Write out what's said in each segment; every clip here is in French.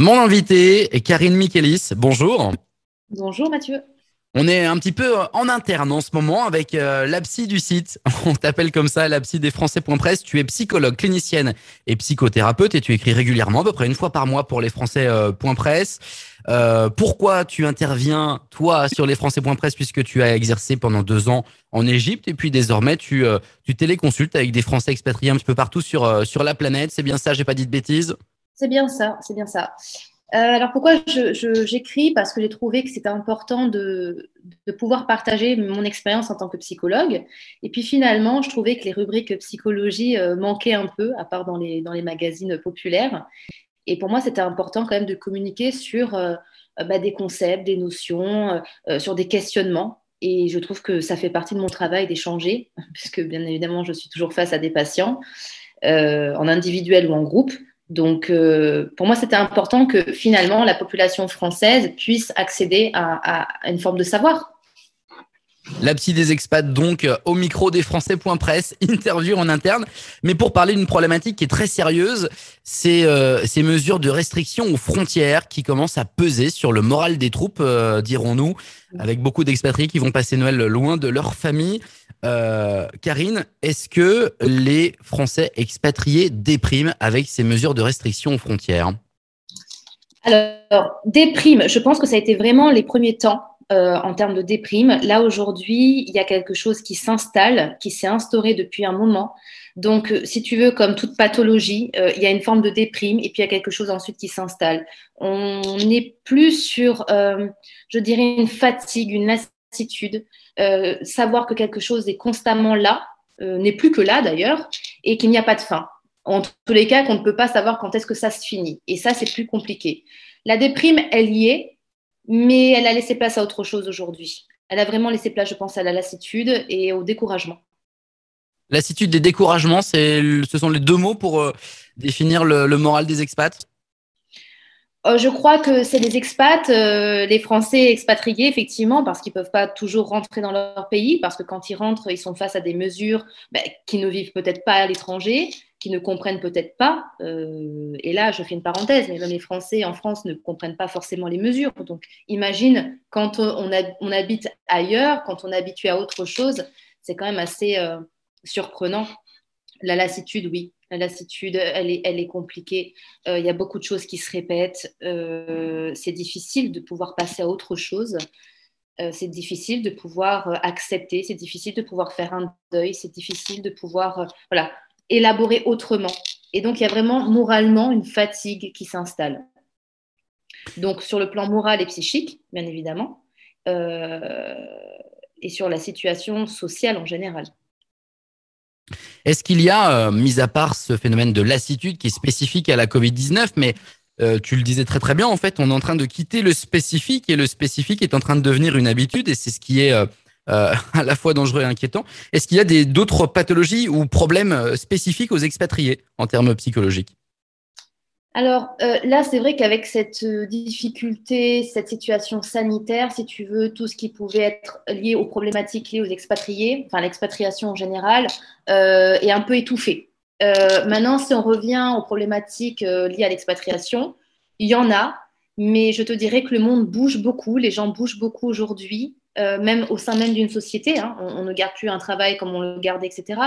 Mon invité est Karine Michelis. Bonjour. Bonjour Mathieu. On est un petit peu en interne en ce moment avec euh, l'APSI du site. On t'appelle comme ça, l'APSI des Français.press. Tu es psychologue, clinicienne et psychothérapeute et tu écris régulièrement, à peu près une fois par mois pour les Français.press. Euh, pourquoi tu interviens, toi, sur les Français.press puisque tu as exercé pendant deux ans en Égypte et puis désormais tu, euh, tu téléconsultes avec des Français expatriés un petit peu partout sur, euh, sur la planète? C'est bien ça, j'ai pas dit de bêtises? C'est bien ça, c'est bien ça. Euh, alors pourquoi j'écris? Parce que j'ai trouvé que c'était important de, pouvoir partager mon expérience en tant que psychologue. Et puis finalement, je trouvais que les rubriques psychologie euh, manquaient un peu, à part dans les, dans les magazines populaires. Et pour moi, c'était important quand même de communiquer sur euh, bah, des concepts, des notions, sur des questionnements. Et je trouve que ça fait partie de mon travail d'échanger, puisque bien évidemment, je suis toujours face à des patients, en individuel ou en groupe. Donc, euh, pour moi, c'était important que finalement la population française puisse accéder à, une forme de savoir. La psy des expats, donc, au micro des Français.press, interview en interne. Mais pour parler d'une problématique qui est très sérieuse, c'est euh, ces mesures de restriction aux frontières qui commencent à peser sur le moral des troupes, euh, dirons-nous, avec beaucoup d'expatriés qui vont passer Noël loin de leur famille. Euh, Karine, est-ce que les Français expatriés dépriment avec ces mesures de restriction aux frontières? Alors, déprime, je pense que ça a été vraiment les premiers temps euh, en termes de déprime. Là, aujourd'hui, il y a quelque chose qui s'installe, qui s'est instauré depuis un moment. Donc, euh, si tu veux, comme toute pathologie, il y a une forme de déprime et puis il y a quelque chose ensuite qui s'installe. On n'est plus sur, je dirais, une fatigue, une lassitude. Euh, savoir que quelque chose est constamment là, euh, n'est plus que là d'ailleurs, et qu'il n'y a pas de fin. En tous les cas, qu'on ne peut pas savoir quand est-ce que ça se finit. Et ça, c'est plus compliqué. La déprime, elle y est, mais elle a laissé place à autre chose aujourd'hui. Elle a vraiment laissé place, je pense, à la lassitude et au découragement. Lassitude et découragement, ce sont les deux mots pour euh, définir le moral des expats? Je crois que c'est les expats, euh, les Français expatriés, effectivement, parce qu'ils ne peuvent pas toujours rentrer dans leur pays, parce que quand ils rentrent, ils sont face à des mesures ben, qui ne vivent peut-être pas à l'étranger, qui ne comprennent peut-être pas. Euh, et là, je fais une parenthèse, mais les Français en France ne comprennent pas forcément les mesures. Donc, imagine quand on habite ailleurs, quand on est habitué à autre chose, c'est quand même assez surprenant. La lassitude, oui, la lassitude, elle est, compliquée. Euh, il y a beaucoup de choses qui se répètent. Euh, c'est difficile de pouvoir passer à autre chose. Euh, c'est difficile de pouvoir accepter. C'est difficile de pouvoir faire un deuil. C'est difficile de pouvoir voilà, élaborer autrement. Et donc, il y a vraiment moralement une fatigue qui s'installe. Donc, sur le plan moral et psychique, bien évidemment, et sur la situation sociale en général. Est-ce qu'il y a, euh, mis à part ce phénomène de lassitude qui est spécifique à la Covid-19, mais euh, tu le disais très très bien, en fait, on est en train de quitter le spécifique et le spécifique est en train de devenir une habitude et c'est ce qui est euh, à la fois dangereux et inquiétant. Est-ce qu'il y a d'autres pathologies ou problèmes spécifiques aux expatriés en termes psychologiques? Alors euh, là, c'est vrai qu'avec cette euh, difficulté, cette situation sanitaire, si tu veux, tout ce qui pouvait être lié aux problématiques liées aux expatriés, enfin l'expatriation en général, euh, est un peu étouffé. maintenant, si on revient aux problématiques liées à l'expatriation, il y en a, mais je te dirais que le monde bouge beaucoup, les gens bougent beaucoup aujourd'hui. même au sein même d'une société, hein. on, ne garde plus un travail comme on le gardait, etc.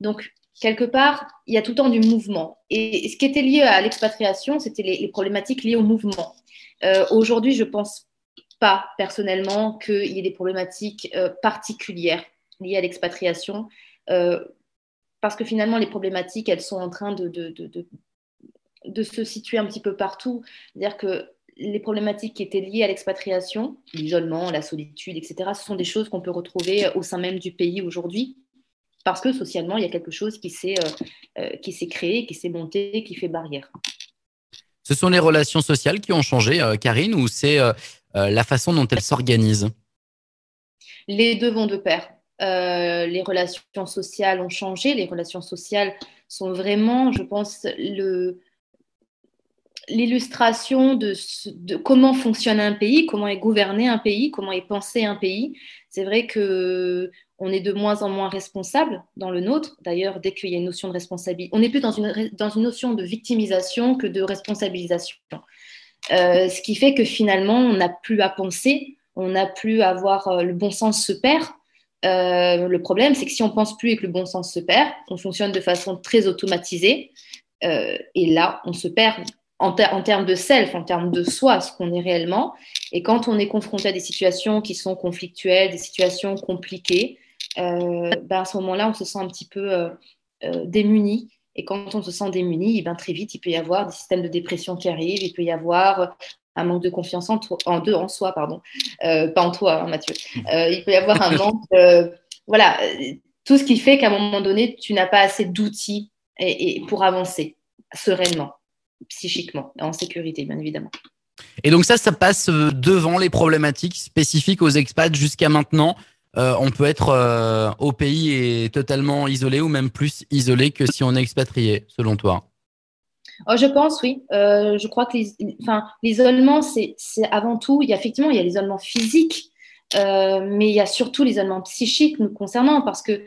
Donc, quelque part, il y a tout le temps du mouvement. Et ce qui était lié à l'expatriation, c'était les, problématiques liées au mouvement. Euh, aujourd'hui, je ne pense pas personnellement qu'il y ait des problématiques euh, particulières liées à l'expatriation, euh, parce que finalement, les problématiques, elles sont en train de, de, se situer un petit peu partout. C'est-à-dire que les problématiques qui étaient liées à l'expatriation, l'isolement, la solitude, etc., ce sont des choses qu'on peut retrouver au sein même du pays aujourd'hui parce que socialement, il y a quelque chose qui s'est euh, euh, qui s'est créé, qui s'est monté, qui fait barrière. Ce sont les relations sociales qui ont changé, euh, Karine, ou c'est la façon dont elles s'organisent? Les deux vont de pair. les relations sociales ont changé. Les relations sociales sont vraiment, je pense, le, l'illustration de, comment fonctionne un pays, comment est gouverné un pays, comment est pensé un pays. C'est vrai que on est de moins en moins responsable dans le nôtre. D'ailleurs, dès qu'il y a une notion de responsabilité, on n'est plus dans une, dans une notion de victimisation que de responsabilisation. ce qui fait que finalement, on n'a plus à penser, on n'a plus à avoir le bon sens se perd. le problème, c'est que si on pense plus et que le bon sens se perd, on fonctionne de façon très automatisée. et là, on se perd en, termes de self, en termes de soi, ce qu'on est réellement. Et quand on est confronté à des situations qui sont conflictuelles, des situations compliquées, euh, ben à ce moment-là, on se sent un petit peu euh, euh, démuni. Et quand on se sent démuni, ben très vite, il peut y avoir des systèmes de dépression qui arrivent, il peut y avoir un manque de confiance en, en en soi, pardon, pas en toi, hein, Mathieu. il peut y avoir un manque, voilà, tout ce qui fait qu'à un moment donné, tu n'as pas assez d'outils et pour avancer sereinement psychiquement, en sécurité, bien évidemment. Et donc ça, ça passe euh, devant les problématiques spécifiques aux expats jusqu'à maintenant. Euh, on peut être euh, au pays et totalement isolé ou même plus isolé que si on est expatrié, selon toi? Oh, Je pense, oui. je crois que l'isolement, c'est avant tout, il y a, effectivement, il y a l'isolement physique, mais il y a surtout l'isolement psychique nous concernant, parce que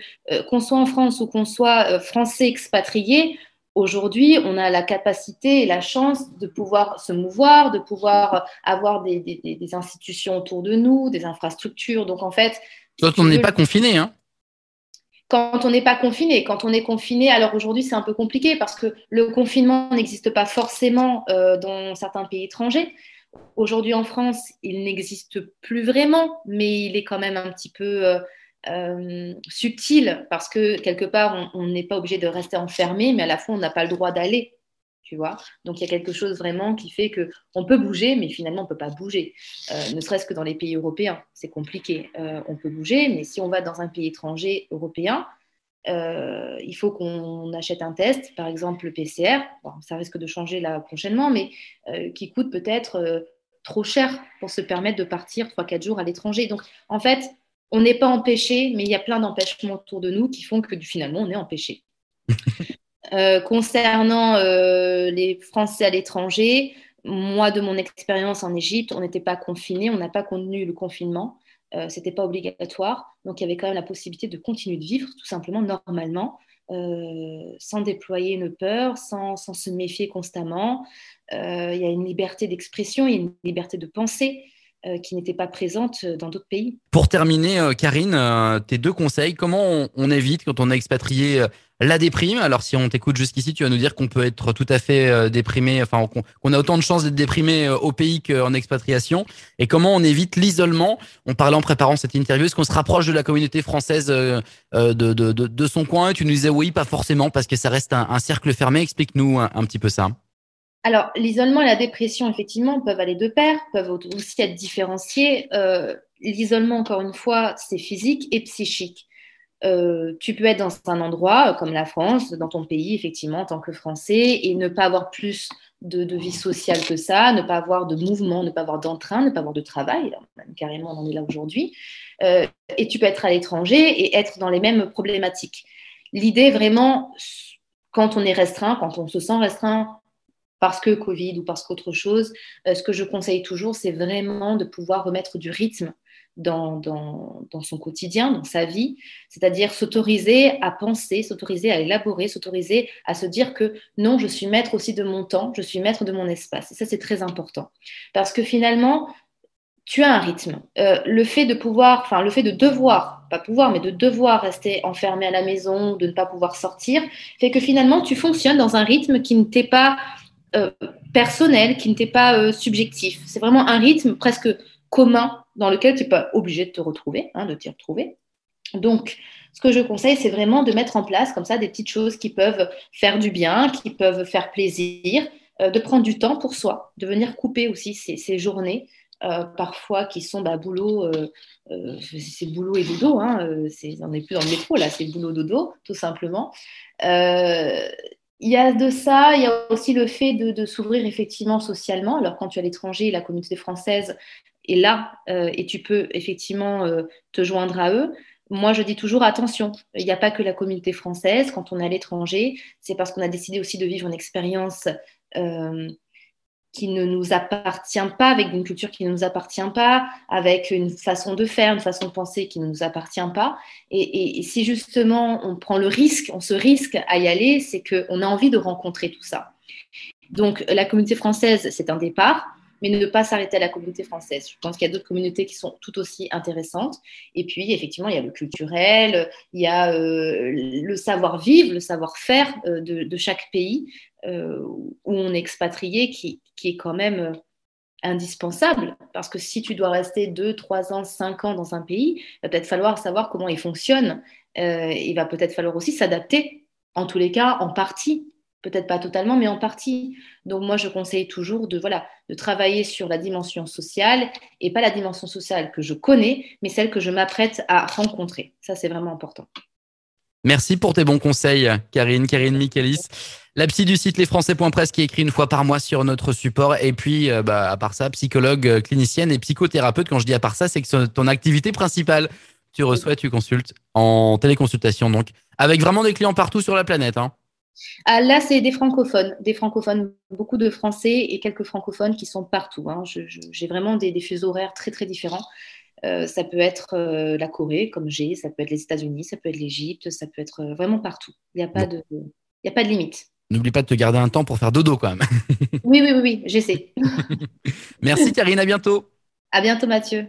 qu'on soit en France ou qu'on soit français expatrié, Aujourd'hui, on a la capacité et la chance de pouvoir se mouvoir, de pouvoir avoir des, institutions autour de nous, des infrastructures. Donc, en fait. Quand on n'est pas confiné, hein quand on n'est pas confiné. Quand on est confiné, alors aujourd'hui c'est un peu compliqué parce que le confinement n'existe pas forcément euh, dans certains pays étrangers. Aujourd'hui en France, il n'existe plus vraiment, mais il est quand même un petit peu euh, euh, subtil parce que quelque part, on n'est pas obligé de rester enfermé, mais à la fois, on n'a pas le droit d'aller. Tu vois Donc, il y a quelque chose vraiment qui fait que on peut bouger, mais finalement, on peut pas bouger. Euh, ne serait-ce que dans les pays européens, c'est compliqué. Euh, on peut bouger, mais si on va dans un pays étranger européen, il faut qu'on achète un test, par exemple le PCR. ça risque de changer là prochainement, mais qui coûte peut-être trop cher pour se permettre de partir 3-4 jours à l'étranger. Donc, en fait, on n'est pas empêché, mais il y a plein d'empêchements autour de nous qui font que finalement, on est empêché. Euh, concernant euh, les Français à l'étranger, moi, de mon expérience en Égypte, on n'était pas confiné, on n'a pas contenu le confinement, euh, Ce n'était pas obligatoire, donc il y avait quand même la possibilité de continuer de vivre tout simplement normalement, sans déployer une peur, sans, sans se méfier constamment. il y a une liberté d'expression, il y a une liberté de penser. Euh, qui n'étaient pas présentes dans d'autres pays. Pour terminer, euh, Karine, euh, tes deux conseils, comment on, évite quand on est expatrié la déprime? Alors si on t'écoute jusqu'ici, tu vas nous dire qu'on peut être tout à fait déprimé, enfin qu'on a autant de chances d'être déprimé au pays qu'en expatriation. Et comment on évite l'isolement? On parlait en préparant cette interview, est-ce qu'on se rapproche de la communauté française de, de, de, son coin? Tu nous disais oui, pas forcément, parce que ça reste un, cercle fermé. Explique-nous un petit peu ça. Alors, l'isolement et la dépression, effectivement, peuvent aller de pair, peuvent aussi être différenciés. Euh, l'isolement, encore une fois, c'est physique et psychique. Euh, tu peux être dans un endroit comme la France, dans ton pays, effectivement, en tant que Français, et ne pas avoir plus de, vie sociale que ça, ne pas avoir de mouvement, ne pas avoir d'entrain, ne pas avoir de travail. carrément, on en est là aujourd'hui. Euh, et tu peux être à l'étranger et être dans les mêmes problématiques. L'idée, vraiment, quand on est restreint, quand on se sent restreint, parce que Covid ou parce qu'autre chose, euh, ce que je conseille toujours, c'est vraiment de pouvoir remettre du rythme dans, dans, son quotidien, dans sa vie, c'est-à-dire s'autoriser à penser, s'autoriser à élaborer, s'autoriser à se dire que non, je suis maître aussi de mon temps, je suis maître de mon espace. Et ça, c'est très important. Parce que finalement, tu as un rythme. Euh, le fait de pouvoir, enfin, le fait de devoir, pas pouvoir, mais de devoir rester enfermé à la maison, de ne pas pouvoir sortir, fait que finalement, tu fonctionnes dans un rythme qui ne t'est pas euh, personnel, qui n'était pas euh, subjectif. C'est vraiment un rythme presque commun dans lequel tu n'es pas obligé de te retrouver, hein, de t'y retrouver. Donc, ce que je conseille, c'est vraiment de mettre en place comme ça des petites choses qui peuvent faire du bien, qui peuvent faire plaisir, euh, de prendre du temps pour soi, de venir couper aussi ces, journées, parfois qui sont bah, boulot, c'est boulot et dodo, hein, on n'est plus dans le métro là, c'est boulot dodo, tout simplement il y a de ça, il y a aussi le fait de, s'ouvrir effectivement socialement. Alors quand tu es à l'étranger, la communauté française est là euh, et tu peux effectivement euh, te joindre à eux. Moi, je dis toujours attention, il n'y a pas que la communauté française. Quand on est à l'étranger, c'est parce qu'on a décidé aussi de vivre une expérience euh, qui ne nous appartient pas, avec une culture qui ne nous appartient pas, avec une façon de faire, une façon de penser qui ne nous appartient pas. Et, si justement on prend le risque, on se risque à y aller, c'est qu'on a envie de rencontrer tout ça. Donc la communauté française, c'est un départ. Mais ne pas s'arrêter à la communauté française. Je pense qu'il y a d'autres communautés qui sont tout aussi intéressantes. Et puis, effectivement, il y a le culturel, il y a euh, le savoir-vivre, le savoir-faire euh, de, chaque pays où on est expatrié, qui est quand même indispensable parce que si tu dois rester 2, 3 ans, 5 ans dans un pays, il va peut-être falloir savoir comment il fonctionne. il va peut-être falloir aussi s'adapter, en tous les cas, en partie peut-être pas totalement, mais en partie. Donc moi, je conseille toujours de, voilà, de travailler sur la dimension sociale et pas la dimension sociale que je connais, mais celle que je m'apprête à rencontrer. Ça, c'est vraiment important. Merci pour tes bons conseils, Karine, Karine Michaelis. La psy du site lesfrançais.press qui écrit une fois par mois sur notre support. Et puis, euh, bah, à part ça, psychologue, euh, clinicienne et psychothérapeute. Quand je dis à part ça, c'est que ton activité principale. Tu reçois, tu consultes en téléconsultation, donc, avec vraiment des clients partout sur la planète. Hein. Ah, là, c'est des francophones, des francophones, beaucoup de français et quelques francophones qui sont partout. Hein. J'ai vraiment des, fuseaux horaires très très différents. Euh, ça peut être euh, la Corée, comme j'ai, ça peut être les États-Unis, ça peut être l'Égypte, ça peut être euh, vraiment partout. Il n'y a, pas de, il a pas de limite. N'oublie pas de te garder un temps pour faire dodo quand même. oui, oui, oui, oui j'essaie. Merci Karine, à bientôt. À bientôt Mathieu.